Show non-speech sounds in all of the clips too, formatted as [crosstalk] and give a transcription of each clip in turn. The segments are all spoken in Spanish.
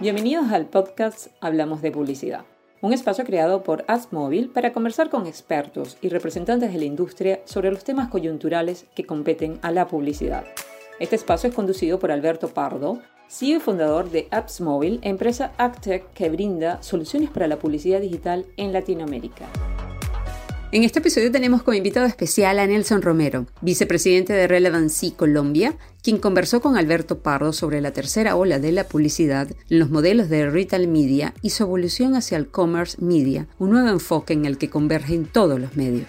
Bienvenidos al podcast Hablamos de Publicidad, un espacio creado por AdsMobile para conversar con expertos y representantes de la industria sobre los temas coyunturales que competen a la publicidad. Este espacio es conducido por Alberto Pardo, CEO y fundador de AppsMobile, empresa AgTech que brinda soluciones para la publicidad digital en Latinoamérica. En este episodio tenemos como invitado especial a Nelson Romero, vicepresidente de Relevancy Colombia, quien conversó con Alberto Pardo sobre la tercera ola de la publicidad los modelos de retail media y su evolución hacia el commerce media, un nuevo enfoque en el que convergen todos los medios.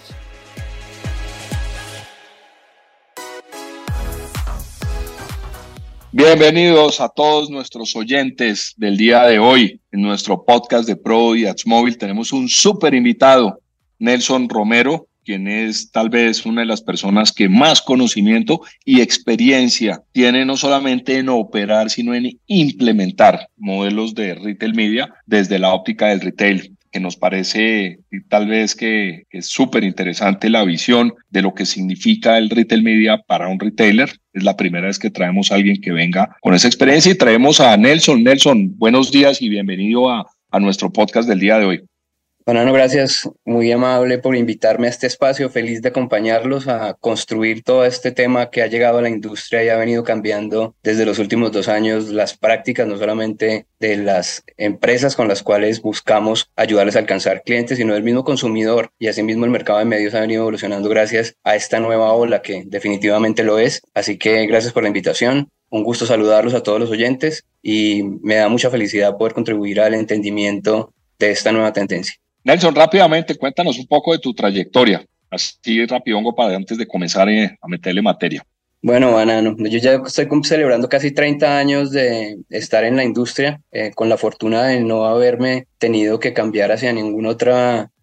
Bienvenidos a todos nuestros oyentes del día de hoy. En nuestro podcast de Pro y Móvil tenemos un súper invitado, Nelson Romero, quien es tal vez una de las personas que más conocimiento y experiencia tiene no solamente en operar, sino en implementar modelos de retail media desde la óptica del retail que nos parece tal vez que, es súper interesante la visión de lo que significa el retail media para un retailer. Es la primera vez que traemos a alguien que venga con esa experiencia y traemos a Nelson. Nelson, buenos días y bienvenido a, a nuestro podcast del día de hoy. Bueno, gracias, muy amable por invitarme a este espacio, feliz de acompañarlos a construir todo este tema que ha llegado a la industria y ha venido cambiando desde los últimos dos años las prácticas, no solamente de las empresas con las cuales buscamos ayudarles a alcanzar clientes, sino del mismo consumidor y asimismo el mercado de medios ha venido evolucionando gracias a esta nueva ola que definitivamente lo es. Así que gracias por la invitación. Un gusto saludarlos a todos los oyentes y me da mucha felicidad poder contribuir al entendimiento de esta nueva tendencia. Nelson, rápidamente cuéntanos un poco de tu trayectoria, así rápido para antes de comenzar eh, a meterle materia. Bueno, Banano, yo ya estoy celebrando casi 30 años de estar en la industria, eh, con la fortuna de no haberme tenido que cambiar hacia ningún otro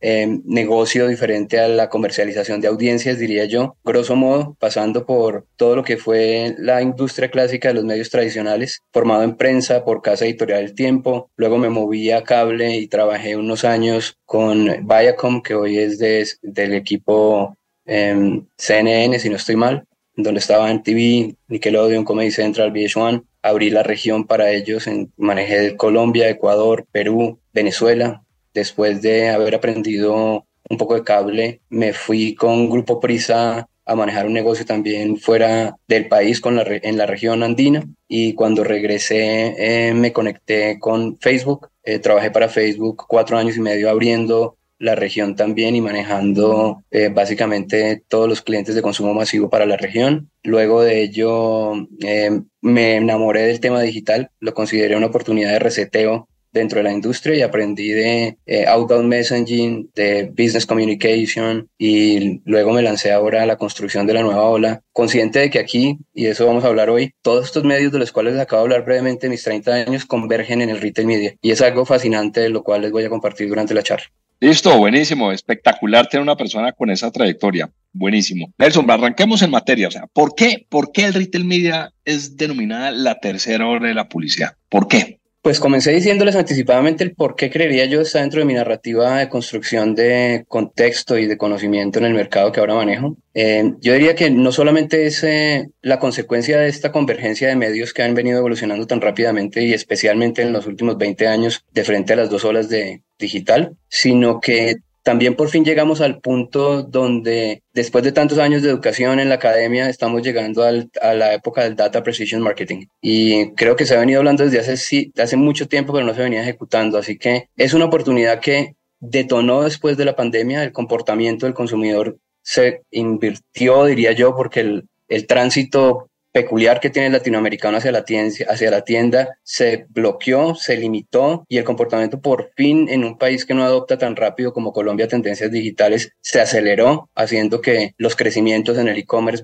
eh, negocio diferente a la comercialización de audiencias, diría yo, grosso modo, pasando por todo lo que fue la industria clásica de los medios tradicionales, formado en prensa por Casa Editorial El Tiempo, luego me moví a cable y trabajé unos años con Viacom, que hoy es del equipo em, CNN, si no estoy mal donde estaba en TV, Nickelodeon, Comedy Central, VH1. Abrí la región para ellos, en, manejé Colombia, Ecuador, Perú, Venezuela. Después de haber aprendido un poco de cable, me fui con Grupo Prisa a manejar un negocio también fuera del país con la en la región andina y cuando regresé eh, me conecté con Facebook, eh, trabajé para Facebook cuatro años y medio abriendo la región también y manejando eh, básicamente todos los clientes de consumo masivo para la región. Luego de ello eh, me enamoré del tema digital, lo consideré una oportunidad de reseteo dentro de la industria y aprendí de eh, outbound messaging, de business communication y luego me lancé ahora a la construcción de la nueva ola, consciente de que aquí, y eso vamos a hablar hoy, todos estos medios de los cuales les acabo de hablar brevemente, mis 30 años, convergen en el retail media y es algo fascinante de lo cual les voy a compartir durante la charla. Listo, buenísimo, espectacular tener una persona con esa trayectoria. Buenísimo. Nelson, arranquemos en materia. O sea, ¿por qué, ¿por qué el retail media es denominada la tercera hora de la publicidad? ¿Por qué? Pues comencé diciéndoles anticipadamente el por qué creería yo está dentro de mi narrativa de construcción de contexto y de conocimiento en el mercado que ahora manejo. Eh, yo diría que no solamente es eh, la consecuencia de esta convergencia de medios que han venido evolucionando tan rápidamente y especialmente en los últimos 20 años de frente a las dos olas de digital, sino que también por fin llegamos al punto donde después de tantos años de educación en la academia estamos llegando a la época del Data Precision Marketing. Y creo que se ha venido hablando desde hace, hace mucho tiempo, pero no se venía ejecutando. Así que es una oportunidad que detonó después de la pandemia, el comportamiento del consumidor se invirtió, diría yo, porque el, el tránsito peculiar que tiene el latinoamericano hacia la, tienda, hacia la tienda se bloqueó, se limitó y el comportamiento por fin en un país que no adopta tan rápido como Colombia tendencias digitales se aceleró, haciendo que los crecimientos en el e-commerce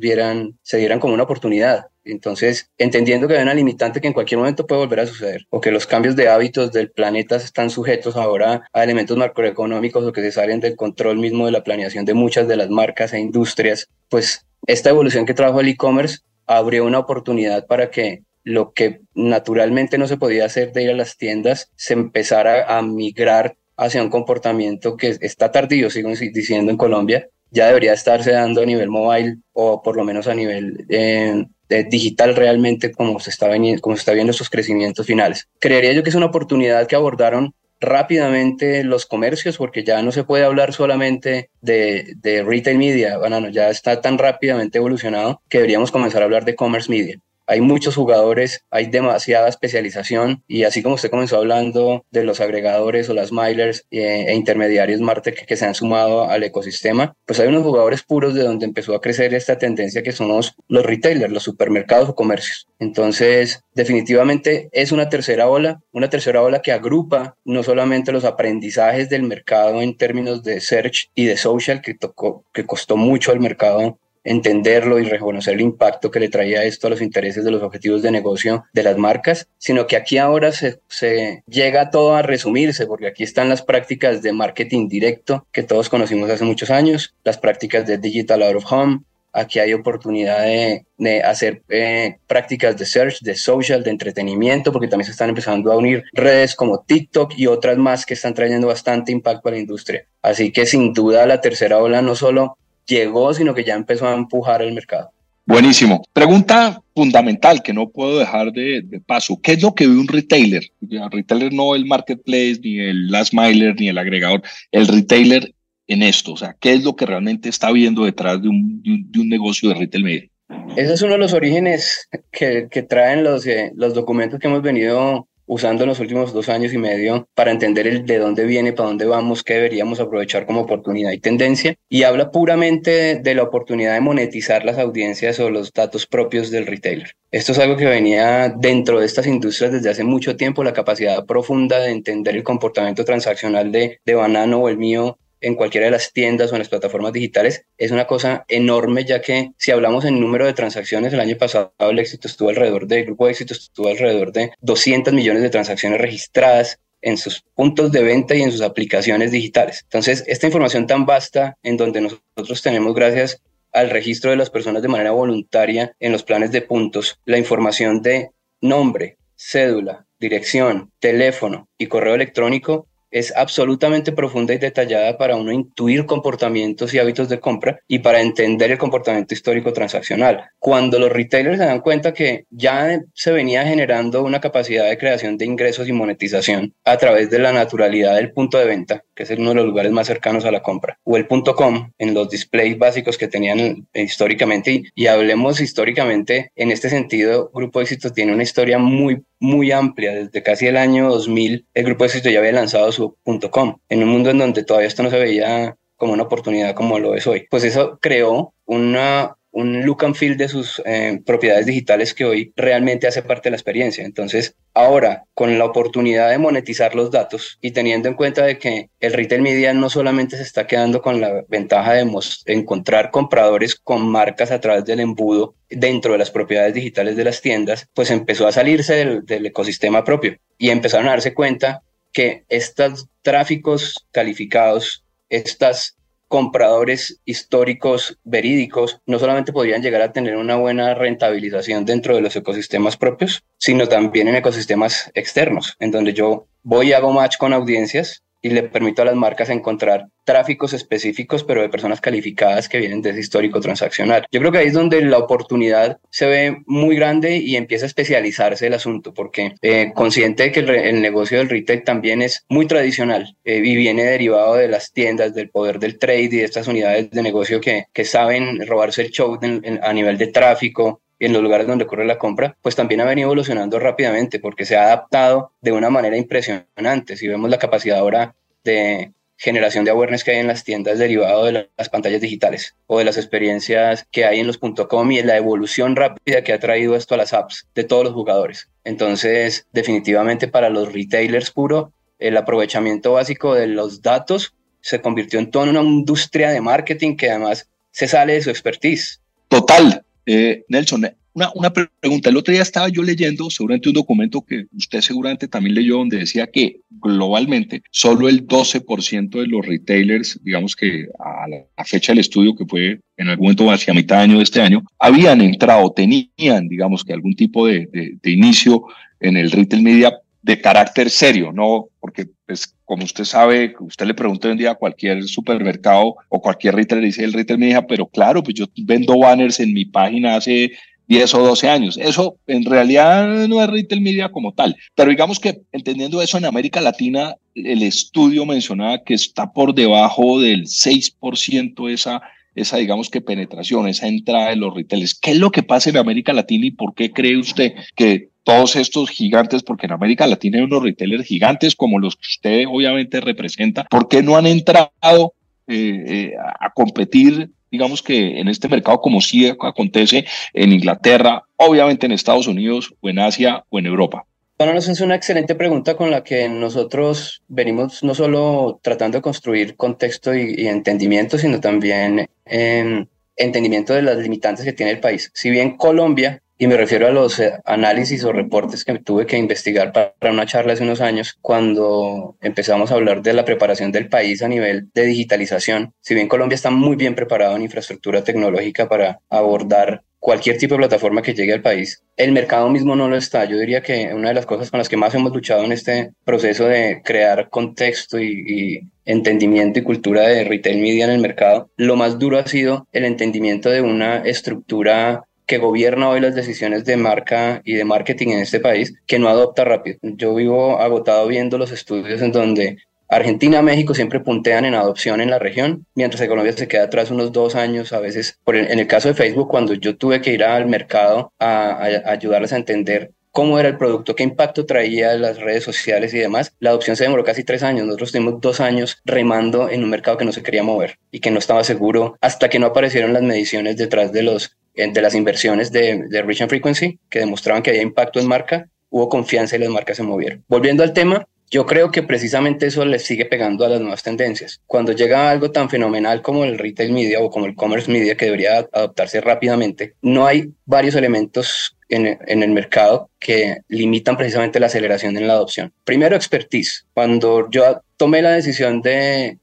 se dieran como una oportunidad. Entonces, entendiendo que hay una limitante que en cualquier momento puede volver a suceder, o que los cambios de hábitos del planeta están sujetos ahora a elementos macroeconómicos o que se salen del control mismo de la planeación de muchas de las marcas e industrias, pues esta evolución que trajo el e-commerce abrió una oportunidad para que lo que naturalmente no se podía hacer de ir a las tiendas se empezara a migrar hacia un comportamiento que está tardío, sigo diciendo en Colombia, ya debería estarse dando a nivel mobile o por lo menos a nivel eh, digital realmente como se, está viendo estos crecimientos finales. Creería yo que es una oportunidad que abordaron rápidamente los comercios, porque ya no se puede hablar solamente de, de retail media, bueno, ya está tan rápidamente evolucionado que deberíamos comenzar a hablar de commerce media hay muchos jugadores, hay demasiada especialización y así como usted comenzó hablando de los agregadores o las milers eh, e intermediarios Martech que se han sumado al ecosistema, pues hay unos jugadores puros de donde empezó a crecer esta tendencia que son los, los retailers, los supermercados o comercios. Entonces, definitivamente es una tercera ola, una tercera ola que agrupa no solamente los aprendizajes del mercado en términos de search y de social que, tocó, que costó mucho al mercado entenderlo y reconocer el impacto que le traía esto a los intereses de los objetivos de negocio de las marcas, sino que aquí ahora se, se, llega todo a resumirse, porque aquí están las prácticas de marketing directo que todos conocimos hace muchos años, las prácticas de digital out of home, aquí hay oportunidad de, de hacer eh, prácticas de search, de social, de entretenimiento, porque también se están empezando a unir redes como TikTok y otras más que están trayendo bastante impacto a la industria. Así que sin duda la tercera ola no solo llegó, sino que ya empezó a empujar el mercado. Buenísimo. Pregunta fundamental que no puedo dejar de, paso. ¿Qué es lo que ve un retailer? El retailer no el marketplace, ni el last miler, ni el agregador. El retailer en esto. O sea, ¿qué es lo que realmente está viendo detrás de un, de un, negocio de retail media? Ese es uno de los orígenes que, que traen los, eh, los documentos que hemos venido usando los últimos dos años y medio para entender el de dónde viene, para dónde vamos, qué deberíamos aprovechar como oportunidad y tendencia. Y habla puramente de la oportunidad de monetizar las audiencias o los datos propios del retailer. Esto es algo que venía dentro de estas industrias desde hace mucho tiempo, la capacidad profunda de entender el comportamiento transaccional de, de Banano o el mío en cualquiera de las tiendas o en las plataformas digitales es una cosa enorme, ya que si hablamos en número de transacciones, el año pasado el éxito estuvo alrededor de, el grupo de éxito estuvo alrededor de 200 millones de transacciones registradas en sus puntos de venta y en sus aplicaciones digitales. Entonces, esta información tan vasta en donde nosotros tenemos, gracias al registro de las personas de manera voluntaria en los planes de puntos, la información de nombre, cédula, dirección, teléfono y correo electrónico es absolutamente profunda y detallada para uno intuir comportamientos y hábitos de compra y para entender el comportamiento histórico transaccional. Cuando los retailers se dan cuenta que ya se venía generando una capacidad de creación de ingresos y monetización a través de la naturalidad del punto de venta, que es uno de los lugares más cercanos a la compra, o el punto com en los displays básicos que tenían históricamente, y, hablemos históricamente, en este sentido, Grupo Éxito tiene una historia muy muy amplia. Desde casi el año 2000, el Grupo Éxito ya había lanzado su .com, en un mundo en donde todavía esto no se veía como una oportunidad como lo es hoy. Pues eso creó una, un look and feel de sus eh, propiedades digitales que hoy realmente hace parte de la experiencia. Entonces, ahora, con la oportunidad de monetizar los datos y teniendo en cuenta de que el retail media no solamente se está quedando con la ventaja de encontrar compradores con marcas a través del embudo dentro de las propiedades digitales de las tiendas, pues empezó a salirse del, del ecosistema propio y empezaron a darse cuenta que estos tráficos calificados, estas compradores históricos verídicos no solamente podrían llegar a tener una buena rentabilización dentro de los ecosistemas propios, sino también en ecosistemas externos, en donde yo voy y hago match con audiencias y le permito a las marcas encontrar tráficos específicos, pero de personas calificadas que vienen de ese histórico transaccional. Yo creo que ahí es donde la oportunidad se ve muy grande y empieza a especializarse el asunto, porque eh, consciente de que el, negocio del retail también es muy tradicional eh, y viene derivado de las tiendas, del poder del trade y de estas unidades de negocio que, que saben robarse el show a nivel de tráfico, en los lugares donde ocurre la compra, pues también ha venido evolucionando rápidamente porque se ha adaptado de una manera impresionante. Si vemos la capacidad ahora de generación de awareness que hay en las tiendas derivado de las pantallas digitales o de las experiencias que hay en los .com y la evolución rápida que ha traído esto a las apps de todos los jugadores. Entonces, definitivamente para los retailers puro, el aprovechamiento básico de los datos se convirtió en toda una industria de marketing que además se sale de su expertise. Total, eh, Nelson, una, una, pregunta. El otro día estaba yo leyendo seguramente un documento que usted seguramente también leyó donde decía que globalmente solo el 12% de los retailers, digamos que a la fecha del estudio que fue en algún momento hacia mitad de año de este año, habían entrado, tenían, digamos que algún tipo de, de, de inicio en el retail media de carácter serio, no porque pues como usted sabe, usted le pregunta hoy en día a cualquier supermercado o cualquier retailer, dice el retail me pero claro, pues yo vendo banners en mi página hace 10 o 12 años. Eso en realidad no es retail media como tal, pero digamos que entendiendo eso en América Latina, el estudio mencionaba que está por debajo del 6% esa esa, digamos que penetración, esa entrada de los retailers. ¿Qué es lo que pasa en América Latina y por qué cree usted que todos estos gigantes, porque en América Latina hay unos retailers gigantes como los que usted obviamente representa, ¿por qué no han entrado eh, eh, a competir, digamos que en este mercado como sí acontece en Inglaterra, obviamente en Estados Unidos o en Asia o en Europa? Bueno, es una excelente pregunta con la que nosotros venimos no solo tratando de construir contexto y, entendimiento, sino también em, entendimiento de las limitantes que tiene el país. Si bien Colombia y me refiero a los eh, análisis o reportes que tuve que investigar para una charla hace unos años, cuando empezamos a hablar de la preparación del país a nivel de digitalización. Si bien Colombia está muy bien preparado en infraestructura tecnológica para abordar cualquier tipo de plataforma que llegue al país, el mercado mismo no lo está. Yo diría que una de las cosas con las que más hemos luchado en este proceso de crear contexto y, entendimiento y cultura de retail media en el mercado, lo más duro ha sido el entendimiento de una estructura que gobierna hoy las decisiones de marca y de marketing en este país, que no adopta rápido. Yo vivo agotado viendo los estudios en donde Argentina, México siempre puntean en adopción en la región, mientras que Colombia se queda atrás unos dos años, a veces, por en el caso de Facebook, cuando yo tuve que ir al mercado a, a ayudarles a entender cómo era el producto, qué impacto traía las redes sociales y demás. La adopción se demoró casi tres años. Nosotros tuvimos dos años remando en un mercado que no se quería mover y que no estaba seguro hasta que no aparecieron las mediciones detrás de, los, de las inversiones de, de Reach and Frequency que demostraban que había impacto en marca. Hubo confianza y las marcas se movieron. Volviendo al tema, yo creo que precisamente eso le sigue pegando a las nuevas tendencias. Cuando llega algo tan fenomenal como el retail media o como el commerce media que debería adoptarse rápidamente, no hay varios elementos en, el mercado que limitan precisamente la aceleración en la adopción. Primero, expertise. Cuando yo tomé la decisión de,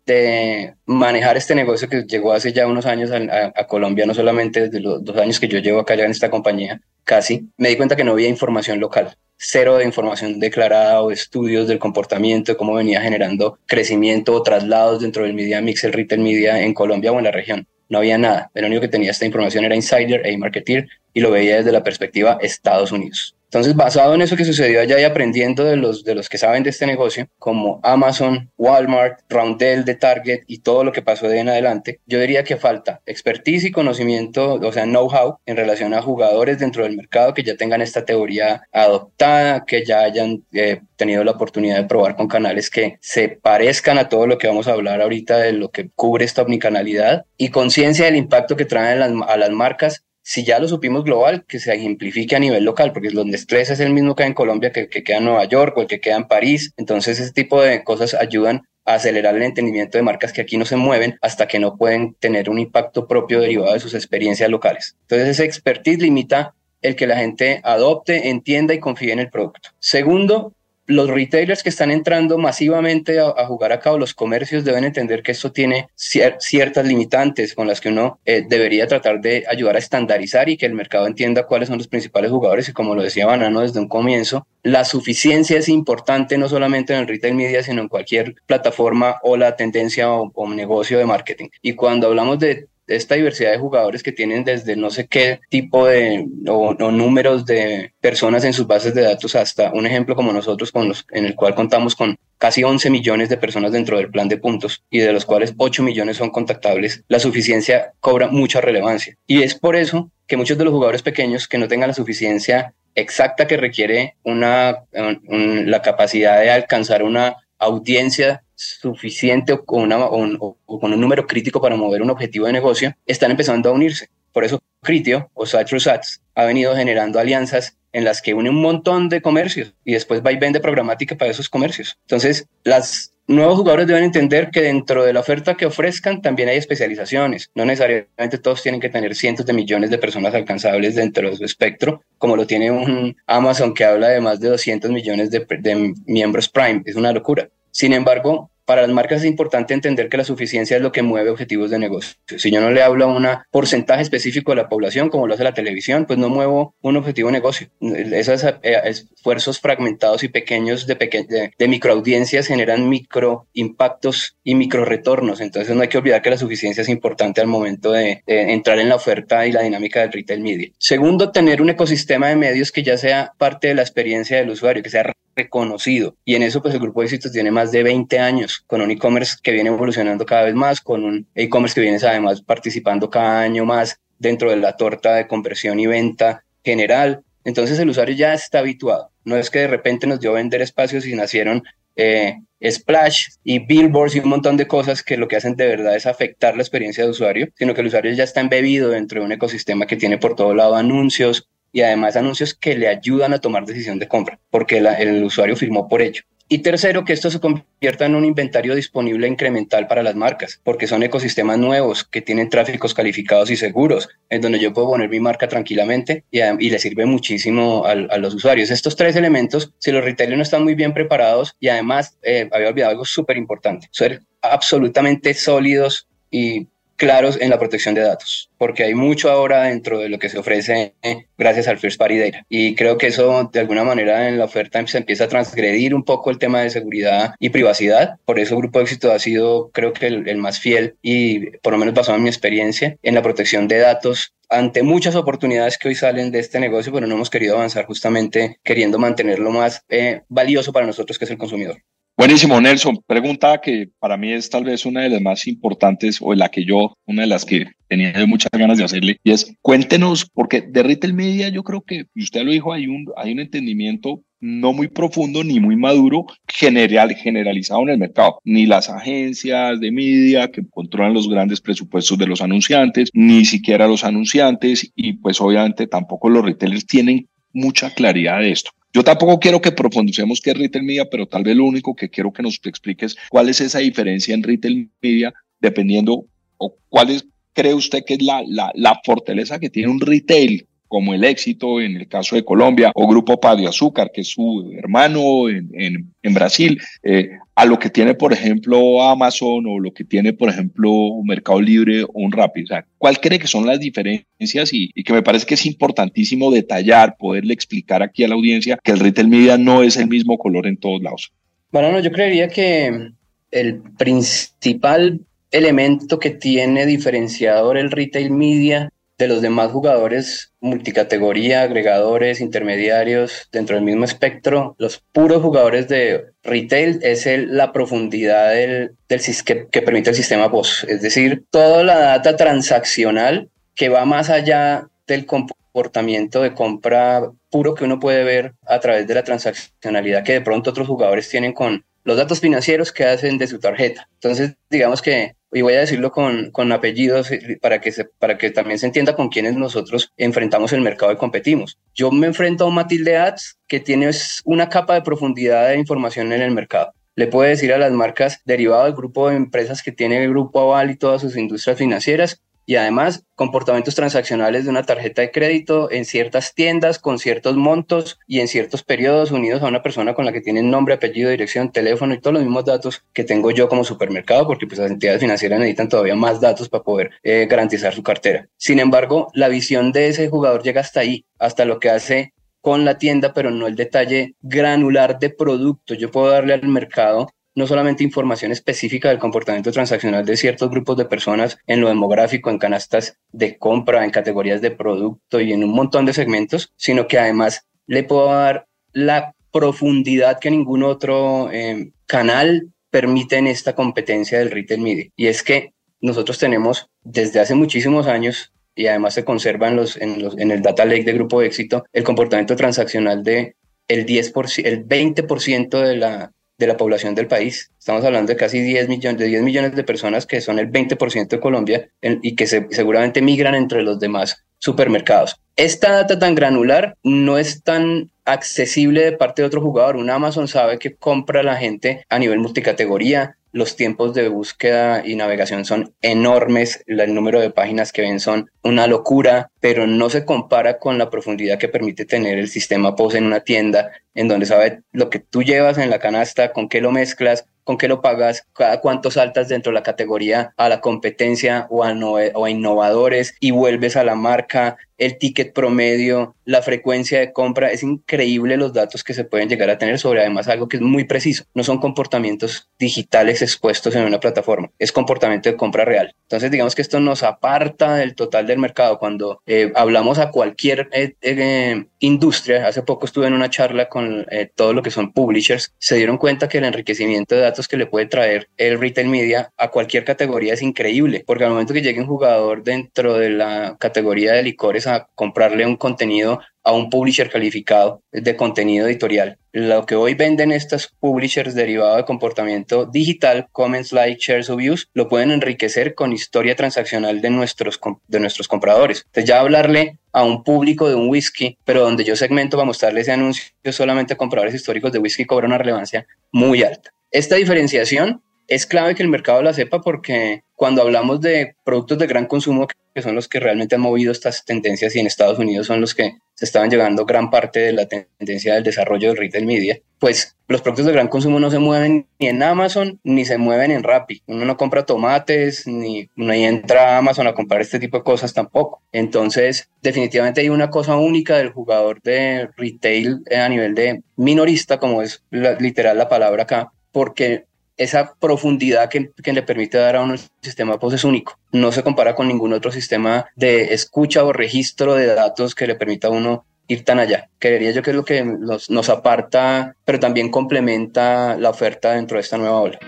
manejar este negocio que llegó hace ya unos años a, a, Colombia, no solamente desde los dos años que yo llevo acá ya en esta compañía, casi, me di cuenta que no había información local cero de información declarada o estudios del comportamiento, de cómo venía generando crecimiento o traslados dentro del media mix, el retail media en Colombia o en la región. No había nada. El único que tenía esta información era Insider e Marketeer y lo veía desde la perspectiva Estados Unidos. Entonces, basado en eso que sucedió allá y aprendiendo de los, de los que saben de este negocio, como Amazon, Walmart, Roundel de Target y todo lo que pasó de en adelante, yo diría que falta expertise y conocimiento, o sea, know-how en relación a jugadores dentro del mercado que ya tengan esta teoría adoptada, que ya hayan eh, tenido la oportunidad de probar con canales que se parezcan a todo lo que vamos a hablar ahorita de lo que cubre esta omnicanalidad y conciencia del impacto que traen a las marcas si ya lo supimos global, que se ejemplifique a nivel local, porque los estrés es el mismo que hay en Colombia, que, que queda en Nueva York o el que queda en París. Entonces, ese tipo de cosas ayudan a acelerar el entendimiento de marcas que aquí no se mueven hasta que no pueden tener un impacto propio derivado de sus experiencias locales. Entonces, ese expertise limita el que la gente adopte, entienda y confíe en el producto. Segundo, los retailers que están entrando masivamente a, jugar a cabo, los comercios deben entender que esto tiene ciertas limitantes con las que uno eh, debería tratar de ayudar a estandarizar y que el mercado entienda cuáles son los principales jugadores y como lo decía Banano desde un comienzo, la suficiencia es importante no solamente en el retail media, sino en cualquier plataforma o la tendencia o, o negocio de marketing. Y cuando hablamos de esta diversidad de jugadores que tienen desde no sé qué tipo de o, números de personas en sus bases de datos hasta un ejemplo como nosotros con los, en el cual contamos con casi 11 millones de personas dentro del plan de puntos y de los cuales 8 millones son contactables, la suficiencia cobra mucha relevancia. Y es por eso que muchos de los jugadores pequeños que no tengan la suficiencia exacta que requiere una, la capacidad de alcanzar una audiencia suficiente o con, un número crítico para mover un objetivo de negocio, están empezando a unirse. Por eso Critio o Citrus Ads ha venido generando alianzas en las que une un montón de comercios y después va y vende programática para esos comercios. Entonces, los nuevos jugadores deben entender que dentro de la oferta que ofrezcan también hay especializaciones. No necesariamente todos tienen que tener cientos de millones de personas alcanzables dentro de su espectro, como lo tiene un Amazon que habla de más de 200 millones de, de miembros Prime. Es una locura. Sin embargo, para las marcas es importante entender que la suficiencia es lo que mueve objetivos de negocio. Si yo no le hablo a un porcentaje específico de la población, como lo hace la televisión, pues no muevo un objetivo de negocio. Esos eh, esfuerzos fragmentados y pequeños de, de, de microaudiencias generan micro impactos y micro retornos. Entonces no hay que olvidar que la suficiencia es importante al momento de, de entrar en la oferta y la dinámica del retail media. Segundo, tener un ecosistema de medios que ya sea parte de la experiencia del usuario, que sea reconocido. Y en eso, pues el grupo de éxitos tiene más de 20 años con un e-commerce que viene evolucionando cada vez más, con un e-commerce que viene además participando cada año más dentro de la torta de conversión y venta general. Entonces el usuario ya está habituado. No es que de repente nos dio vender espacios y nacieron eh, Splash y Billboards y un montón de cosas que lo que hacen de verdad es afectar la experiencia de usuario, sino que el usuario ya está embebido dentro de un ecosistema que tiene por todo lado anuncios, y además anuncios que le ayudan a tomar decisión de compra, porque el usuario firmó por ello. Y tercero, que esto se convierta en un inventario disponible incremental para las marcas, porque son ecosistemas nuevos que tienen tráficos calificados y seguros, en donde yo puedo poner mi marca tranquilamente y, le sirve muchísimo a, los usuarios. Estos tres elementos, si los retailers no están muy bien preparados y además, eh, había olvidado algo súper importante, ser absolutamente sólidos y claros en la protección de datos, porque hay mucho ahora dentro de lo que se ofrece eh, gracias al First Party Data. Y creo que eso de alguna manera en la oferta se empieza a transgredir un poco el tema de seguridad y privacidad. Por eso Grupo Éxito ha sido creo que el, más fiel y por lo menos basado en mi experiencia en la protección de datos ante muchas oportunidades que hoy salen de este negocio, pero no hemos querido avanzar justamente queriendo mantenerlo más eh, valioso para nosotros que es el consumidor. Buenísimo, Nelson. Pregunta que para mí es tal vez una de las más importantes o la que yo, una de las que tenía muchas ganas de hacerle, y es cuéntenos, porque de retail media yo creo que, usted lo dijo, hay un, hay un entendimiento no muy profundo ni muy maduro general, generalizado en el mercado. Ni las agencias de media que controlan los grandes presupuestos de los anunciantes, ni siquiera los anunciantes y pues obviamente tampoco los retailers tienen mucha claridad de esto. Yo tampoco quiero que profundicemos qué es retail media, pero tal vez lo único que quiero que nos expliques cuál es esa diferencia en retail media, dependiendo o cuál es, cree usted que es la, la, la fortaleza que tiene un retail como el éxito en el caso de Colombia o Grupo Padio Azúcar, que es su hermano en, en, en Brasil, eh, a lo que tiene, por ejemplo, Amazon o lo que tiene, por ejemplo, Mercado Libre o un Rappi. O sea, ¿cuál cree que son las diferencias? Y, y, que me parece que es importantísimo detallar, poderle explicar aquí a la audiencia que el retail media no es el mismo color en todos lados. Bueno, no, yo creería que el principal elemento que tiene diferenciador el retail media de los demás jugadores multicategoría, agregadores, intermediarios dentro del mismo espectro, los puros jugadores de retail es el, la profundidad del, del que, que, permite el sistema POS, es decir, toda la data transaccional que va más allá del comportamiento de compra puro que uno puede ver a través de la transaccionalidad que de pronto otros jugadores tienen con los datos financieros que hacen de su tarjeta. Entonces, digamos que y voy a decirlo con, con apellidos eh, para que, para que también se entienda con quienes nosotros enfrentamos el mercado y competimos. Yo me enfrento a un Matilde Ads que tiene una capa de profundidad de información en el mercado. Le puede decir a las marcas derivado del grupo de empresas que tiene el grupo Aval y todas sus industrias financieras y además comportamientos transaccionales de una tarjeta de crédito en ciertas tiendas con ciertos montos y en ciertos periodos unidos a una persona con la que tienen nombre, apellido, dirección, teléfono y todos los mismos datos que tengo yo como supermercado, porque pues las entidades financieras necesitan todavía más datos para poder eh, garantizar su cartera. Sin embargo, la visión de ese jugador llega hasta ahí, hasta lo que hace con la tienda, pero no el detalle granular de producto. Yo puedo darle al mercado no solamente información específica del comportamiento transaccional de ciertos grupos de personas en lo demográfico, en canastas de compra, en categorías de producto y en un montón de segmentos, sino que además le puedo dar la profundidad que ningún otro eh, canal permite en esta competencia del retail media. Y es que nosotros tenemos desde hace muchísimos años y además se conserva en, los, en, los, en el data lake de grupo de éxito el comportamiento transaccional de el 10%, el 20% de la, de la población del país. Estamos hablando de casi 10 millones, de 10 millones de personas que son el 20% de Colombia y que seguramente migran entre los demás supermercados. Esta data tan granular no es tan accesible de parte de otro jugador. Un Amazon sabe que compra la gente a nivel multicategoría, los tiempos de búsqueda y navegación son enormes, el número de páginas que ven son una locura, pero no se compara con la profundidad que permite tener el sistema POS en una tienda, en donde sabe lo que tú llevas en la canasta, con qué lo mezclas, con qué lo pagas, cuánto saltas dentro de la categoría a la competencia o a, o a innovadores y vuelves a la marca, el ticket promedio, la frecuencia de compra. Es increíble los datos que se pueden llegar a tener sobre además algo que es muy preciso. No son comportamientos digitales expuestos en una plataforma, es comportamiento de compra real. Entonces digamos que esto nos aparta del total del mercado. Cuando eh, hablamos a cualquier eh, eh, industria, hace poco estuve en una charla con todo lo que son publishers, se dieron cuenta que el enriquecimiento de datos que le puede traer el retail media a cualquier categoría es increíble, porque al momento que llegue un jugador dentro de la categoría de licores a comprarle un contenido a un publisher calificado de contenido editorial. Lo que hoy venden estos publishers derivado de comportamiento digital, comments, likes, shares o views, lo pueden enriquecer con historia transaccional de nuestros, de nuestros compradores. Entonces ya hablarle a un público de un whisky, pero donde yo segmento para mostrarle ese anuncio solamente a compradores históricos de whisky cobra una relevancia muy alta. Esta diferenciación es clave que el mercado la sepa porque cuando hablamos de productos de gran consumo, que son los que realmente han movido estas tendencias y en Estados Unidos son los que se estaban llevando gran parte de la tendencia del desarrollo del retail media, pues los productos de gran consumo no se mueven ni en Amazon ni se mueven en Rappi. Uno no compra tomates ni no entra a Amazon a comprar este tipo de cosas tampoco. Entonces, definitivamente hay una cosa única del jugador de retail a nivel de minorista, como es literal la palabra acá, porque esa profundidad que, le permite dar a uno el sistema pues es único. No se compara con ningún otro sistema de escucha o registro de datos que le permita a uno ir tan allá. Creería yo que es lo que nos aparta, pero también complementa la oferta dentro de esta nueva ola.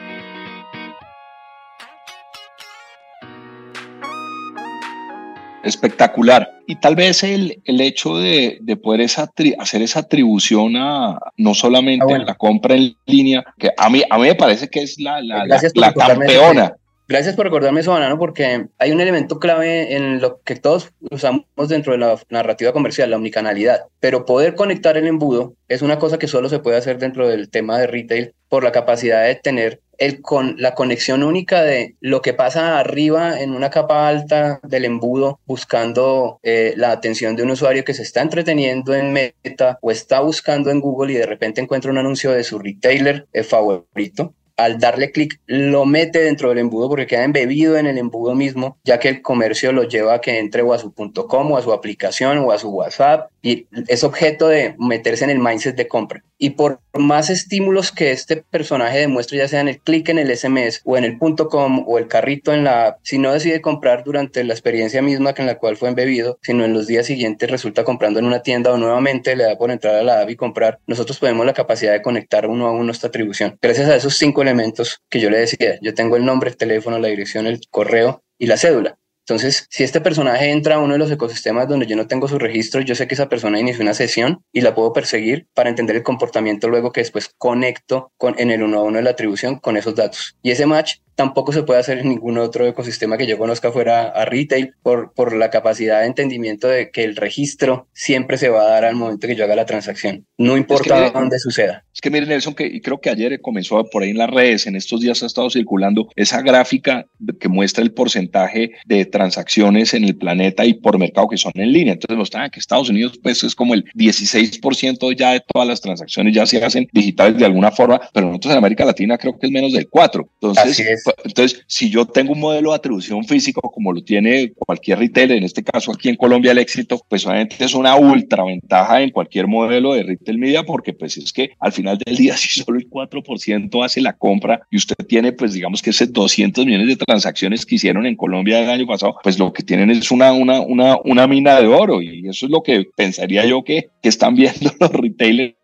Espectacular. Y tal vez el, el hecho de, de poder esa hacer esa atribución a no solamente ah, la compra en línea, que a mí, a mí me parece que es la, la, la, campeona. Gracias por recordarme eso, Banano, porque hay un elemento clave en lo que todos usamos dentro de la narrativa comercial, la omnicanalidad. Pero poder conectar el embudo es una cosa que solo se puede hacer dentro del tema de retail por la capacidad de tener el con, la conexión única de lo que pasa arriba en una capa alta del embudo buscando eh, la atención de un usuario que se está entreteniendo en Meta o está buscando en Google y de repente encuentra un anuncio de su retailer eh, favorito al darle clic lo mete dentro del embudo porque queda embebido en el embudo mismo, ya que el comercio lo lleva a que entre o a su .com o a su aplicación o a su WhatsApp y es objeto de meterse en el mindset de compra. Y por más estímulos que este personaje demuestre, ya sea en el clic en el SMS o en el .com o el carrito en la app, si no decide comprar durante la experiencia misma que en la cual fue embebido, sino en los días siguientes resulta comprando en una tienda o nuevamente le da por entrar a la app y comprar, nosotros tenemos la capacidad de conectar uno a uno esta atribución. Gracias a esos cinco elementos que yo le decía, yo tengo el nombre, el teléfono, la dirección, el correo y la cédula. Entonces, si este personaje entra a uno de los ecosistemas donde yo no tengo su registro, yo sé que esa persona inició una sesión y la puedo perseguir para entender el comportamiento luego que después conecto con, en el uno a uno de la atribución con esos datos. Y ese match tampoco se puede hacer en ningún otro ecosistema que yo conozca fuera a retail por, por la capacidad de entendimiento de que el registro siempre se va a dar al momento que yo haga la transacción, no importa dónde suceda. Es que miren Nelson, que y creo que ayer comenzó por ahí en las redes, en estos días ha estado circulando esa gráfica que muestra el porcentaje de transacciones en el planeta y por mercado que son en línea. Entonces mostraba que Estados Unidos pues es como el 16% ya de todas las transacciones ya se hacen digitales de alguna forma, pero nosotros en América Latina creo que es menos del 4. Entonces, entonces, si yo tengo un modelo de atribución físico como lo tiene cualquier retailer, en este caso aquí en Colombia el éxito, pues obviamente es una ultra ventaja en cualquier modelo de retail media porque pues es que al final del día [laughs] si solo el 4% hace la compra y usted tiene pues digamos que ese 200 millones de transacciones que hicieron en Colombia el año pasado, pues lo que tienen es una, una, una, una mina de oro. Y eso es lo que pensaría yo que, que están [laughs] viendo los retailers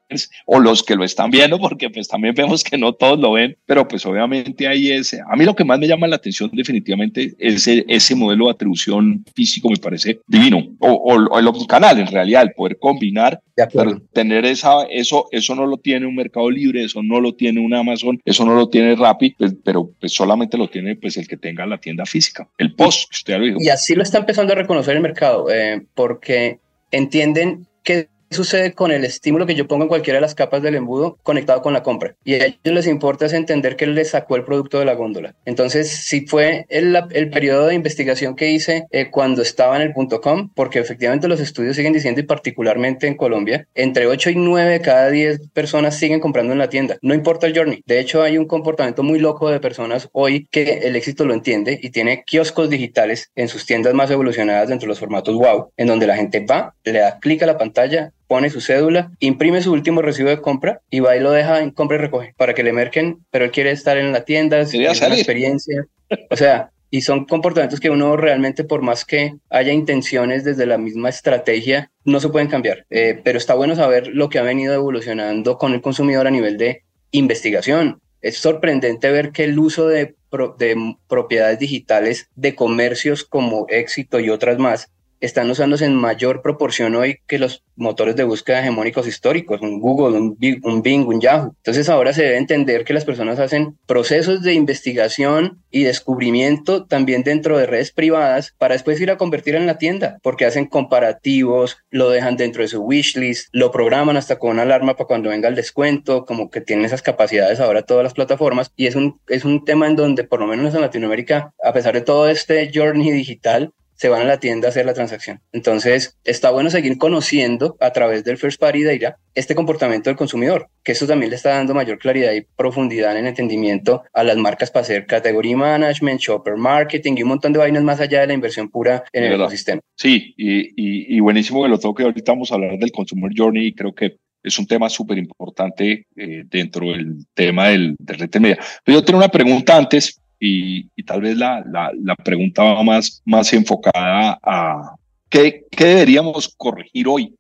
o los que lo están viendo, porque pues también vemos que no todos lo ven, pero pues obviamente hay ese. A mí lo que más me llama la atención definitivamente es ese, modelo de atribución físico, me parece divino, o, o, el canal en realidad, el poder combinar, pero tener esa, eso, eso no lo tiene un mercado libre, eso no lo tiene un Amazon, eso no lo tiene Rappi, pues, pero pues solamente lo tiene pues el que tenga la tienda física, el post, usted lo dijo. Y así lo está empezando a reconocer el mercado, eh, porque entienden que sucede con el estímulo que yo pongo en cualquiera de las capas del embudo conectado con la compra? Y a ellos les importa entender que les sacó el producto de la góndola. Entonces, si fue el, el periodo de investigación que hice eh, cuando estaba en el punto com, porque efectivamente los estudios siguen diciendo, y particularmente en Colombia, entre 8 y 9 de cada 10 personas siguen comprando en la tienda. No importa el journey. De hecho, hay un comportamiento muy loco de personas hoy que el éxito lo entiende y tiene kioscos digitales en sus tiendas más evolucionadas dentro de los formatos wow, en donde la gente va, le da clic a la pantalla, pone su cédula, imprime su último recibo de compra y va y lo deja en compra y recoge para que le merquen, pero él quiere estar en la tienda, es una experiencia. O sea, y son comportamientos que uno realmente, por más que haya intenciones desde la misma estrategia, no se pueden cambiar. Eh, pero está bueno saber lo que ha venido evolucionando con el consumidor a nivel de investigación. Es sorprendente ver que el uso de, de propiedades digitales de comercios como éxito y otras más están usándose en mayor proporción hoy que los motores de búsqueda hegemónicos históricos, un Google, un Bing, un, Yahoo. Entonces ahora se debe entender que las personas hacen procesos de investigación y descubrimiento también dentro de redes privadas para después ir a convertir en la tienda, porque hacen comparativos, lo dejan dentro de su wishlist, lo programan hasta con una alarma para cuando venga el descuento, como que tienen esas capacidades ahora todas las plataformas y es un, es un tema en donde por lo menos en Latinoamérica, a pesar de todo este journey digital, se van a la tienda a hacer la transacción. Entonces, está bueno seguir conociendo a través del First Party Data este comportamiento del consumidor, que esto también le está dando mayor claridad y profundidad en el entendimiento a las marcas para hacer category management, shopper marketing y un montón de vainas más allá de la inversión pura en el ecosistema. Sí, y, buenísimo que lo toque. Ahorita vamos a hablar del Consumer Journey y creo que es un tema súper importante eh, dentro del tema del, del retail media. Pero yo tengo una pregunta antes y, tal vez la, la, pregunta va más, más enfocada a ¿qué, qué deberíamos corregir hoy,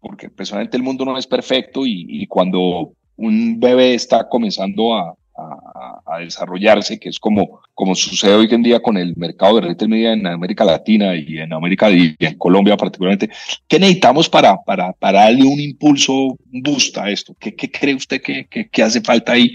porque personalmente el mundo no es perfecto y, y cuando un bebé está comenzando a, a, desarrollarse, que es como, como sucede hoy en día con el mercado de retail media en América Latina y en América y en Colombia particularmente. ¿Qué necesitamos para, para, darle un impulso, un boost a esto? ¿Qué, qué cree usted que, que, hace falta ahí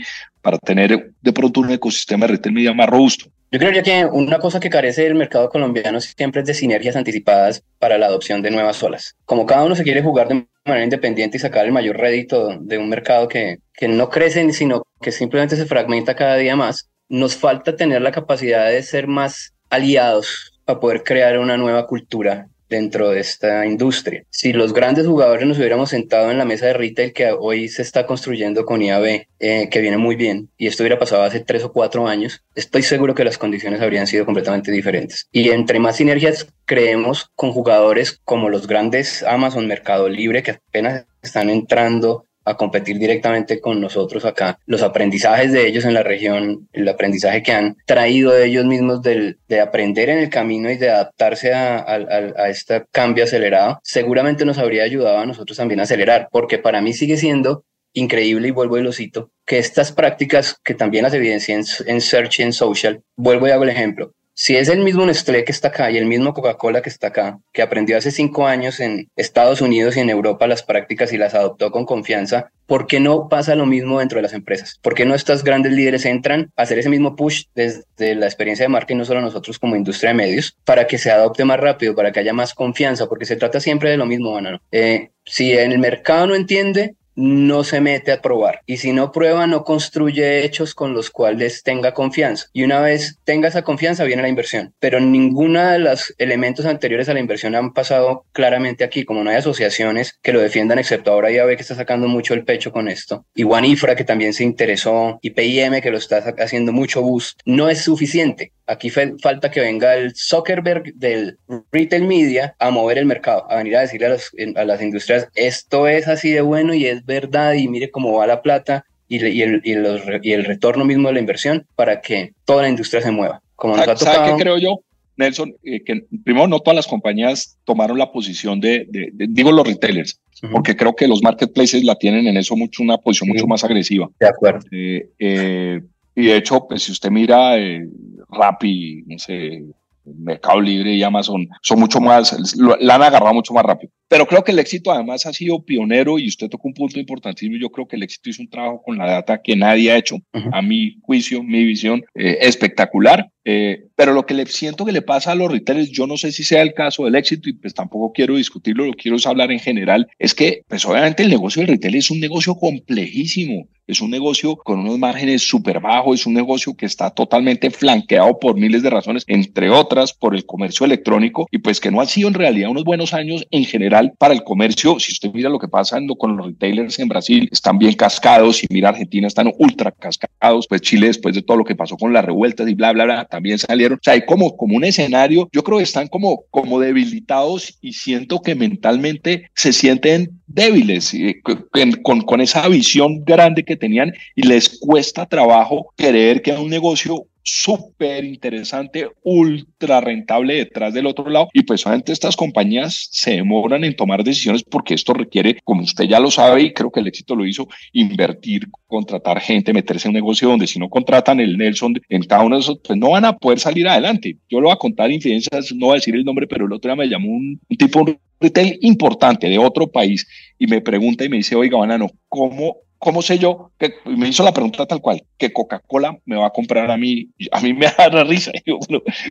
para tener de pronto un ecosistema de retail media más robusto? Yo creo que una cosa que carece el mercado colombiano siempre es de sinergias anticipadas para la adopción de nuevas olas. Como cada uno se quiere jugar de manera independiente y sacar el mayor rédito de un mercado que, que no crece, sino que simplemente se fragmenta cada día más, nos falta tener la capacidad de ser más aliados para poder crear una nueva cultura dentro de esta industria. Si los grandes jugadores nos hubiéramos sentado en la mesa de retail que hoy se está construyendo con IAB, eh, que viene muy bien, y esto hubiera pasado hace tres o cuatro años, estoy seguro que las condiciones habrían sido completamente diferentes. Y entre más sinergias creemos con jugadores como los grandes Amazon, Mercado Libre, que apenas están entrando a competir directamente con nosotros acá. Los aprendizajes de ellos en la región, el aprendizaje que han traído ellos mismos del, de aprender en el camino y de adaptarse a, a, este cambio acelerado, seguramente nos habría ayudado a nosotros también a acelerar, porque para mí sigue siendo increíble y vuelvo y lo cito, que estas prácticas que también las evidencian en, en Search y en Social, vuelvo y hago el ejemplo, si es el mismo Nestlé que está acá y el mismo Coca-Cola que está acá, que aprendió hace cinco años en Estados Unidos y en Europa las prácticas y las adoptó con confianza, ¿por qué no pasa lo mismo dentro de las empresas? ¿Por qué no estas grandes líderes entran a hacer ese mismo push desde la experiencia de marca y no solo nosotros como industria de medios para que se adopte más rápido, para que haya más confianza? Porque se trata siempre de lo mismo, Banano. Eh, si el mercado no entiende, no se mete a probar. Y si no prueba, no construye hechos con los cuales tenga confianza. Y una vez tenga esa confianza, viene la inversión. Pero ninguna de los elementos anteriores a la inversión han pasado claramente aquí, como no hay asociaciones que lo defiendan, excepto ahora ya ve que está sacando mucho el pecho con esto. Y Ifra, que también se interesó, y PIM, que lo está haciendo mucho boost, no es suficiente. Aquí falta que venga el Zuckerberg del retail media a mover el mercado, a venir a decirle a, a las industrias, esto es así de bueno y es verdad y mire cómo va la plata y, el, y, el, retorno mismo de la inversión para que toda la industria se mueva. Como nos ha tocado, qué creo yo? Nelson, eh, que primero no todas las compañías tomaron la posición de, digo los retailers, porque creo que los marketplaces la tienen en eso mucho, una posición mucho más agresiva. De acuerdo. Eh, eh, y de hecho, pues si usted mira Rappi, no sé, Mercado Libre y Amazon son mucho más, la han agarrado mucho más rápido. Pero creo que el éxito además ha sido pionero y usted tocó un punto importantísimo. Yo creo que el éxito hizo un trabajo con la data que nadie ha hecho, a mi juicio, mi visión, eh, espectacular. Eh, pero lo que le siento que le pasa a los retailers, yo no sé si sea el caso del éxito y pues tampoco quiero discutirlo, lo quiero hablar en general, es que pues obviamente el negocio del retail es un negocio complejísimo. Es un negocio con unos márgenes súper bajos, es un negocio que está totalmente flanqueado por miles de razones, entre otras por el comercio electrónico y pues que no han sido en realidad unos buenos años en general para el comercio. Si usted mira lo que pasa con los retailers en Brasil, están bien cascados, y mira Argentina, están ultra cascados, pues Chile después de todo lo que pasó con las revueltas y bla, bla, bla, también salieron. O sea, hay como, como un escenario, yo creo que están como, como debilitados y siento que mentalmente se sienten débiles con, con esa visión grande que tenían y les cuesta trabajo creer que es un negocio súper interesante, ultra rentable detrás del otro lado. Y pues obviamente estas compañías se demoran en tomar decisiones porque esto requiere, como usted ya lo sabe, y creo que el éxito lo hizo, invertir, contratar gente, meterse en un negocio donde si no contratan el Nelson en cada uno de esos, pues no van a poder salir adelante. Yo lo voy a contar infidencias, no voy a decir el nombre, pero el otro día me llamó un, un tipo retail importante de otro país y me pregunta y me dice, oiga, banano, ¿cómo ¿cómo sé yo? Que me hizo la pregunta tal cual, que Coca-Cola me va a comprar a mí. A mí me da la risa. Y [laughs] yo,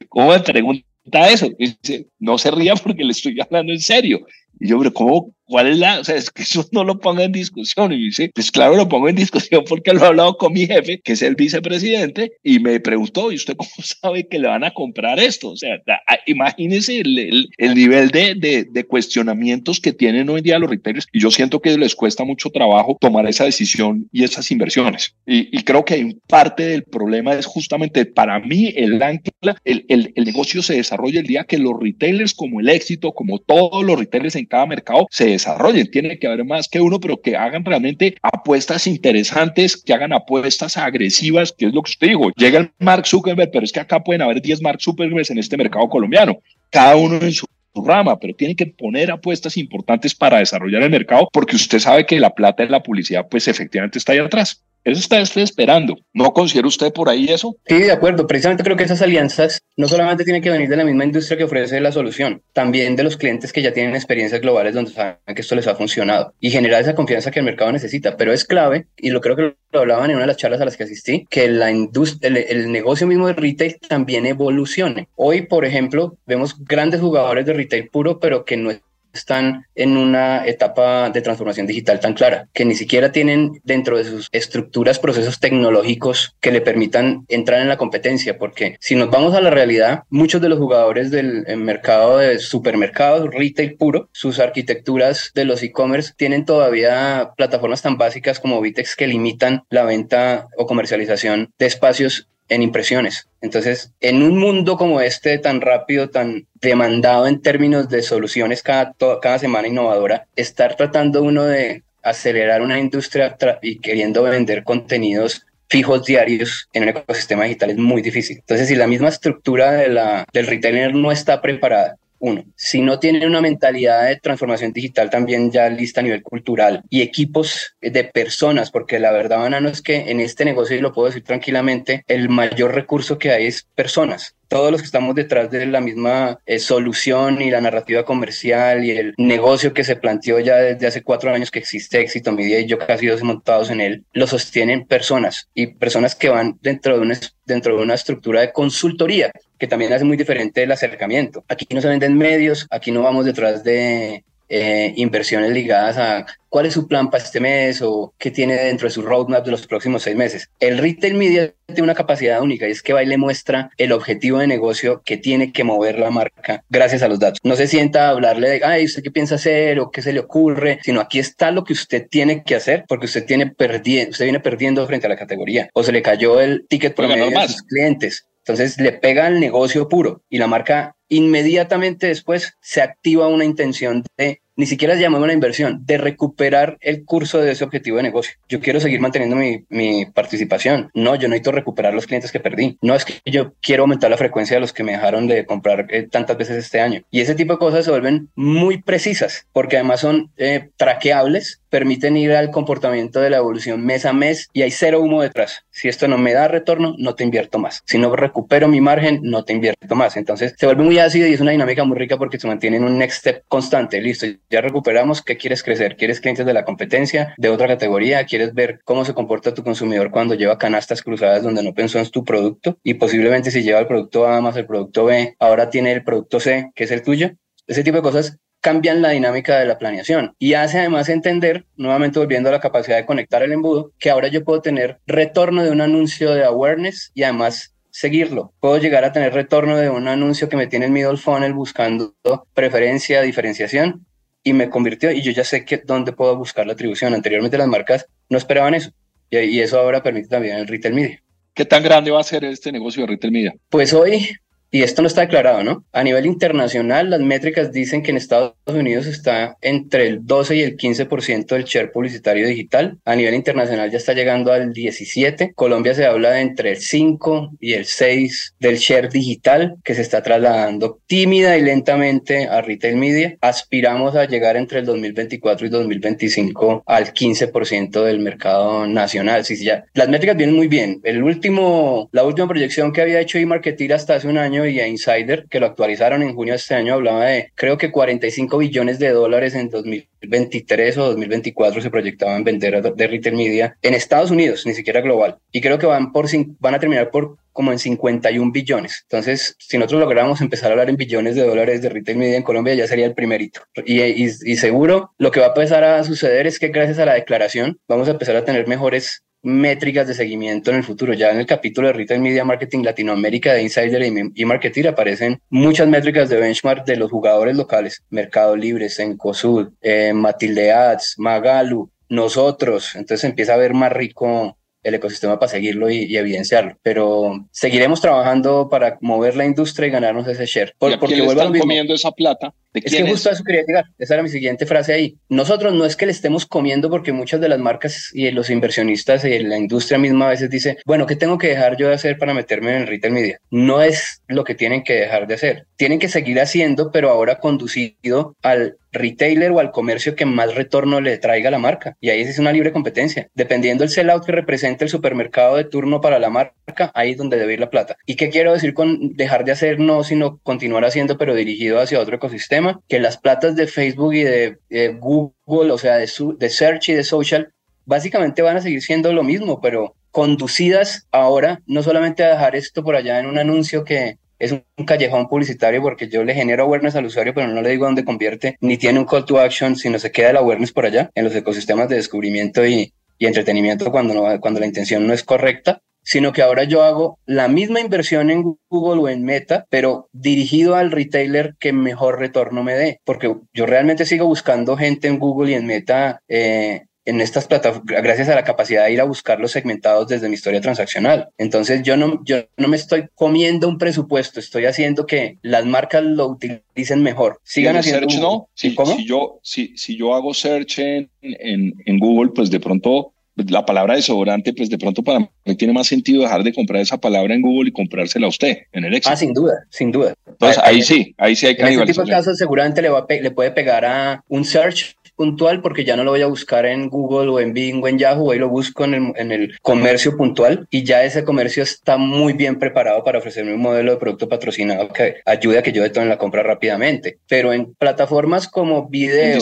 ¿cómo me pregunta eso? Dice, no se ría porque le estoy hablando en serio. Y yo, pero ¿cómo, ¿Cuál es la? O sea, es que eso no lo ponga en discusión. Y dice, pues claro, lo pongo en discusión porque lo he hablado con mi jefe, que es el vicepresidente, y me preguntó, ¿y usted cómo [laughs] sabe que le van a comprar esto? O sea, imagínese el, el, nivel de, de, de, cuestionamientos que tienen hoy día los retailers. Y yo siento que les cuesta mucho trabajo tomar esa decisión y esas inversiones. Y, y creo que parte del problema es justamente para mí el ancla, el, el, el negocio se desarrolla el día que los retailers como el éxito, como todos los retailers en cada mercado, se desarrollen. Tiene que haber más que uno, pero que hagan realmente apuestas interesantes, que hagan apuestas agresivas, que es lo que usted dijo. Llega el Mark Zuckerberg, pero es que acá pueden haber 10 Mark Zuckerberg en este mercado colombiano, cada uno en su rama, pero tiene que poner apuestas importantes para desarrollar el mercado, porque usted sabe que la plata de la publicidad, pues efectivamente está ahí atrás. Eso está esperando. ¿No considera usted por ahí eso? Sí, de acuerdo. Precisamente creo que esas alianzas no solamente tienen que venir de la misma industria que ofrece la solución, también de los clientes que ya tienen experiencias globales donde saben que esto les ha funcionado y generar esa confianza que el mercado necesita. Pero es clave, y lo creo que lo hablaban en una de las charlas a las que asistí, que la industria, el, el negocio mismo de retail también evolucione. Hoy, por ejemplo, vemos grandes jugadores de retail puro, pero que no están en una etapa de transformación digital tan clara, que ni siquiera tienen dentro de sus estructuras procesos tecnológicos que le permitan entrar en la competencia, porque si nos vamos a la realidad, muchos de los jugadores del mercado de supermercados, retail puro, sus arquitecturas de los e-commerce tienen todavía plataformas tan básicas como Vitex que limitan la venta o comercialización de espacios en impresiones. Entonces, en un mundo como este, tan rápido, tan demandado en términos de soluciones cada, cada semana innovadora, estar tratando uno de acelerar una industria y queriendo vender contenidos fijos diarios en un ecosistema digital es muy difícil. Entonces, si la misma estructura de la, del retailer no está preparada uno, si no tienen una mentalidad de transformación digital también ya lista a nivel cultural y equipos de personas, porque la verdad, Banano, es que en este negocio, y lo puedo decir tranquilamente, el mayor recurso que hay es personas todos los que estamos detrás de la misma eh, solución y la narrativa comercial y el negocio que se planteó ya desde hace cuatro años que existe Éxito Media y yo casi dos montados en él, lo sostienen personas y personas que van dentro de una, dentro de una estructura de consultoría que también hace muy diferente el acercamiento. Aquí no se venden medios, aquí no vamos detrás de eh, inversiones ligadas a cuál es su plan para este mes o qué tiene dentro de su roadmap de los próximos seis meses. El retail media tiene una capacidad única y es que va y le muestra el objetivo de negocio que tiene que mover la marca gracias a los datos. No se sienta a hablarle de, ay, ¿usted qué piensa hacer o qué se le ocurre? Sino aquí está lo que usted tiene que hacer porque usted, tiene perdiendo, usted viene perdiendo frente a la categoría o se le cayó el ticket promedio de sus clientes. Entonces le pega al negocio puro y la marca inmediatamente después se activa una intención de, ni siquiera se llama una inversión, de recuperar el curso de ese objetivo de negocio. Yo quiero seguir manteniendo mi, participación. No, yo necesito recuperar los clientes que perdí. No es que yo quiero aumentar la frecuencia de los que me dejaron de comprar eh, tantas veces este año. Y ese tipo de cosas se vuelven muy precisas porque además son eh, traqueables permiten ir al comportamiento de la evolución mes a mes y hay cero humo detrás. Si esto no me da retorno, no te invierto más. Si no recupero mi margen, no te invierto más. Entonces se vuelve muy ácido y es una dinámica muy rica porque se mantiene en un next step constante. Listo, ya recuperamos. ¿Qué quieres crecer? ¿Quieres clientes de la competencia, de otra categoría? ¿Quieres ver cómo se comporta tu consumidor cuando lleva canastas cruzadas donde no pensó en tu producto? Y posiblemente si lleva el producto A más el producto B, ahora tiene el producto C, que es el tuyo. Ese tipo de cosas cambian la dinámica de la planeación y hace además entender, nuevamente volviendo a la capacidad de conectar el embudo, que ahora yo puedo tener retorno de un anuncio de awareness y además seguirlo. Puedo llegar a tener retorno de un anuncio que me tiene el middle funnel buscando preferencia, diferenciación y me convirtió y yo ya sé que dónde puedo buscar la atribución. Anteriormente las marcas no esperaban eso y, y eso ahora permite también el retail media. ¿Qué tan grande va a ser este negocio de retail media? Pues hoy y esto no está declarado, ¿no? A nivel internacional, las métricas dicen que en Estados Unidos está entre el 12 y el 15% del share publicitario digital. A nivel internacional ya está llegando al 17. Colombia se habla de entre el 5 y el 6 del share digital que se está trasladando tímida y lentamente a retail media. Aspiramos a llegar entre el 2024 y 2025 al 15% del mercado nacional. Sí, ya. Las métricas vienen muy bien. El último, la última proyección que había hecho eMarketer hasta hace un año y a Insider, que lo actualizaron en junio de este año, hablaba de creo que 45 billones de dólares en 2023 o 2024 se proyectaban vender de retail media en Estados Unidos, ni siquiera global. Y creo que van, por, van a terminar por como en 51 billones. Entonces, si nosotros lográramos empezar a hablar en billones de dólares de retail media en Colombia, ya sería el primerito. Y, y, y seguro lo que va a empezar a suceder es que gracias a la declaración vamos a empezar a tener mejores métricas de seguimiento en el futuro. Ya en el capítulo de Retail Media Marketing Latinoamérica de Insider y Marketer aparecen muchas métricas de benchmark de los jugadores locales. Mercado Libre, Sencosud, eh, Matilde Ads, Magalu, nosotros. Entonces empieza a ver más rico el ecosistema para seguirlo y, evidenciarlo. Pero seguiremos trabajando para mover la industria y ganarnos ese share. Por, porque le están comiendo esa plata? es que justo a eso quería llegar. Esa era mi siguiente frase ahí. Nosotros no es que le estemos comiendo porque muchas de las marcas y los inversionistas y la industria misma a veces dice, bueno, ¿qué tengo que dejar yo de hacer para meterme en el retail media? No es lo que tienen que dejar de hacer. Tienen que seguir haciendo, pero ahora conducido al retailer o al comercio que más retorno le traiga a la marca. Y ahí es una libre competencia. Dependiendo del sellout que represente el supermercado de turno para la marca, ahí es donde debe ir la plata. ¿Y qué quiero decir con dejar de hacer no, sino continuar haciendo, pero dirigido hacia otro ecosistema? Que las platas de Facebook y de Google, o sea, de, de Search y de Social, básicamente van a seguir siendo lo mismo, pero conducidas ahora no solamente a dejar esto por allá en un anuncio que es un callejón publicitario porque yo le genero awareness al usuario, pero no le digo dónde convierte, ni tiene un call to action, sino se queda el awareness por allá, en los ecosistemas de descubrimiento y, y entretenimiento cuando, no, cuando la intención no es correcta, sino que ahora yo hago la misma inversión en Google o en Meta, pero dirigido al retailer que mejor retorno me dé, porque yo realmente sigo buscando gente en Google y en Meta eh, en estas plataformas, gracias a la capacidad de ir a buscar los segmentados desde mi historia transaccional. Entonces yo no, yo no me estoy comiendo un presupuesto, estoy haciendo que las marcas lo utilicen mejor. Sigan haciendo... Search, ¿no? Si, ¿Cómo? Si yo, si, si yo hago search en, en, en Google, pues de pronto la palabra desodorante, pues de pronto para mí tiene más sentido dejar de comprar esa palabra en Google y comprársela a usted en el Excel. Ah, sin duda, sin duda. Entonces ahí, sí, ahí sí hay que En este tipo de casos seguramente le, va le puede pegar a un search puntual porque ya no lo voy a buscar en Google o en Bing o en Yahoo, ahí lo busco en el, en el comercio puntual y ya ese comercio está muy bien preparado para ofrecerme un modelo de producto patrocinado que ayude a que yo detone la compra rápidamente. Pero en plataformas como video,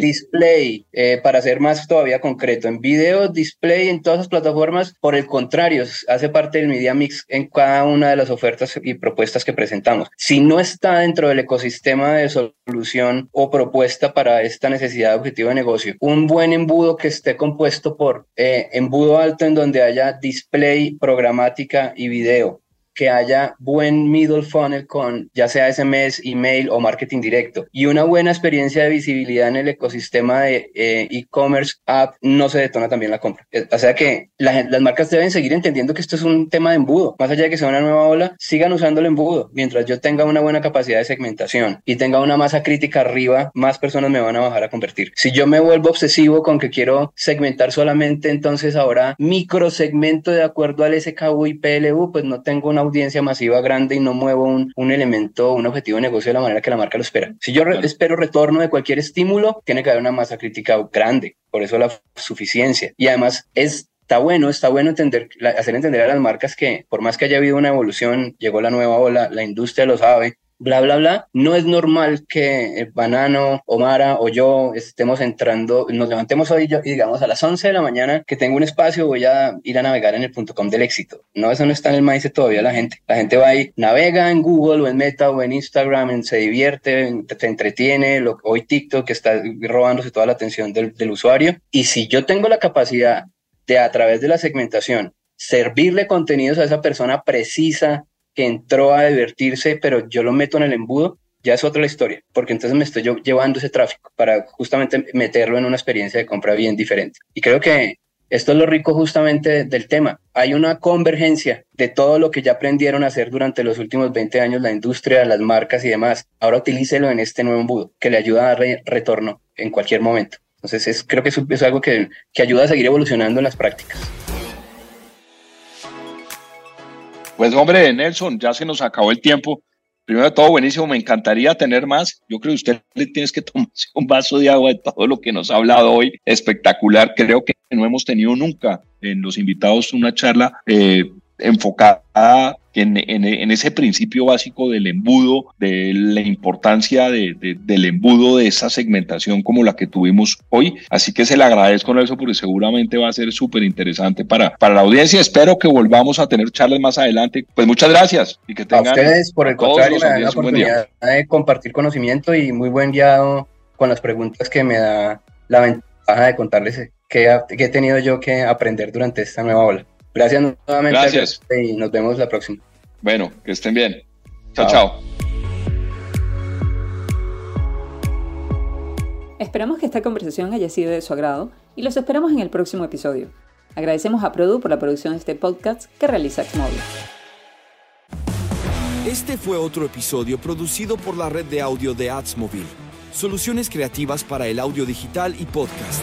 display, eh, para ser más todavía concreto, en video, display, en todas las plataformas, por el contrario, hace parte del media mix en cada una de las ofertas y propuestas que presentamos. Si no está dentro del ecosistema de solución o propuesta para esta necesidad objetivo de negocio. Un buen embudo que esté compuesto por eh, embudo alto en donde haya display, programática y video que haya buen middle funnel con ya sea SMS, email o marketing directo y una buena experiencia de visibilidad en el ecosistema de eh, e-commerce app, no se detona también la compra. Eh, o sea que las marcas deben seguir entendiendo que esto es un tema de embudo. Más allá de que sea una nueva ola, sigan usando el embudo. Mientras yo tenga una buena capacidad de segmentación y tenga una masa crítica arriba, más personas me van a bajar a convertir. Si yo me vuelvo obsesivo con que quiero segmentar solamente, entonces ahora micro segmento de acuerdo al SKU y PLU, pues no tengo una audiencia masiva grande y no muevo un, un elemento, un objetivo de negocio de la manera que la marca lo espera. Si yo espero retorno de cualquier estímulo, tiene que haber una masa crítica grande, por eso la suficiencia. Y además es está bueno, está bueno entender, hacer entender a las marcas que por más que haya habido una evolución, llegó la nueva ola, la industria lo sabe, bla, bla, bla. No es normal que el Banano, Omara o yo estemos entrando, nos levantemos hoy y digamos a las 11 de la mañana que tengo un espacio, voy a ir a navegar en el punto com del éxito. No, eso no está en el maíz todavía la gente. La gente va ahí, navega en Google o en Meta o en Instagram, se divierte, se entretiene, lo, hoy TikTok está robándose toda la atención del usuario. Y si yo tengo la capacidad de a través de la segmentación servirle contenidos a esa persona precisa que entró a divertirse, pero yo lo meto en el embudo, ya es otra historia, porque entonces me estoy llevando ese tráfico para justamente meterlo en una experiencia de compra bien diferente. Y creo que esto es lo rico justamente del tema. Hay una convergencia de todo lo que ya aprendieron a hacer durante los últimos 20 años la industria, las marcas y demás. Ahora utilícelo en este nuevo embudo que le ayuda a dar retorno en cualquier momento. Entonces es, creo que es, es algo que, que ayuda a seguir evolucionando en las prácticas. Pues hombre, Nelson, ya se nos acabó el tiempo. Primero de todo, buenísimo, me encantaría tener más. Yo creo que usted le tienes que [laughs] tomarse un vaso de agua de todo lo que nos ha hablado hoy. Espectacular. Creo que no hemos tenido nunca en los invitados una charla eh, enfocada en, en, ese principio básico del embudo, de la importancia de, del embudo de esa segmentación como la que tuvimos hoy. Así que se le agradezco, eso porque seguramente va a ser súper interesante para, para la audiencia. Espero que volvamos a tener charlas más adelante. Pues muchas gracias y que tengan. A ustedes, por el contrario, me la oportunidad de compartir conocimiento y muy buen guiado con las preguntas que me da la ventaja de contarles qué, qué he tenido yo que aprender durante esta nueva ola. Gracias nuevamente. Gracias. Y nos vemos la próxima. Bueno, que estén bien. Chao, chao. Esperamos que esta conversación haya sido de su agrado y los esperamos en el próximo episodio. Agradecemos a Produ por la producción de este podcast que realiza Xmobile. Este fue otro episodio producido por la red de audio de Adsmobile. Soluciones creativas para el audio digital y podcast.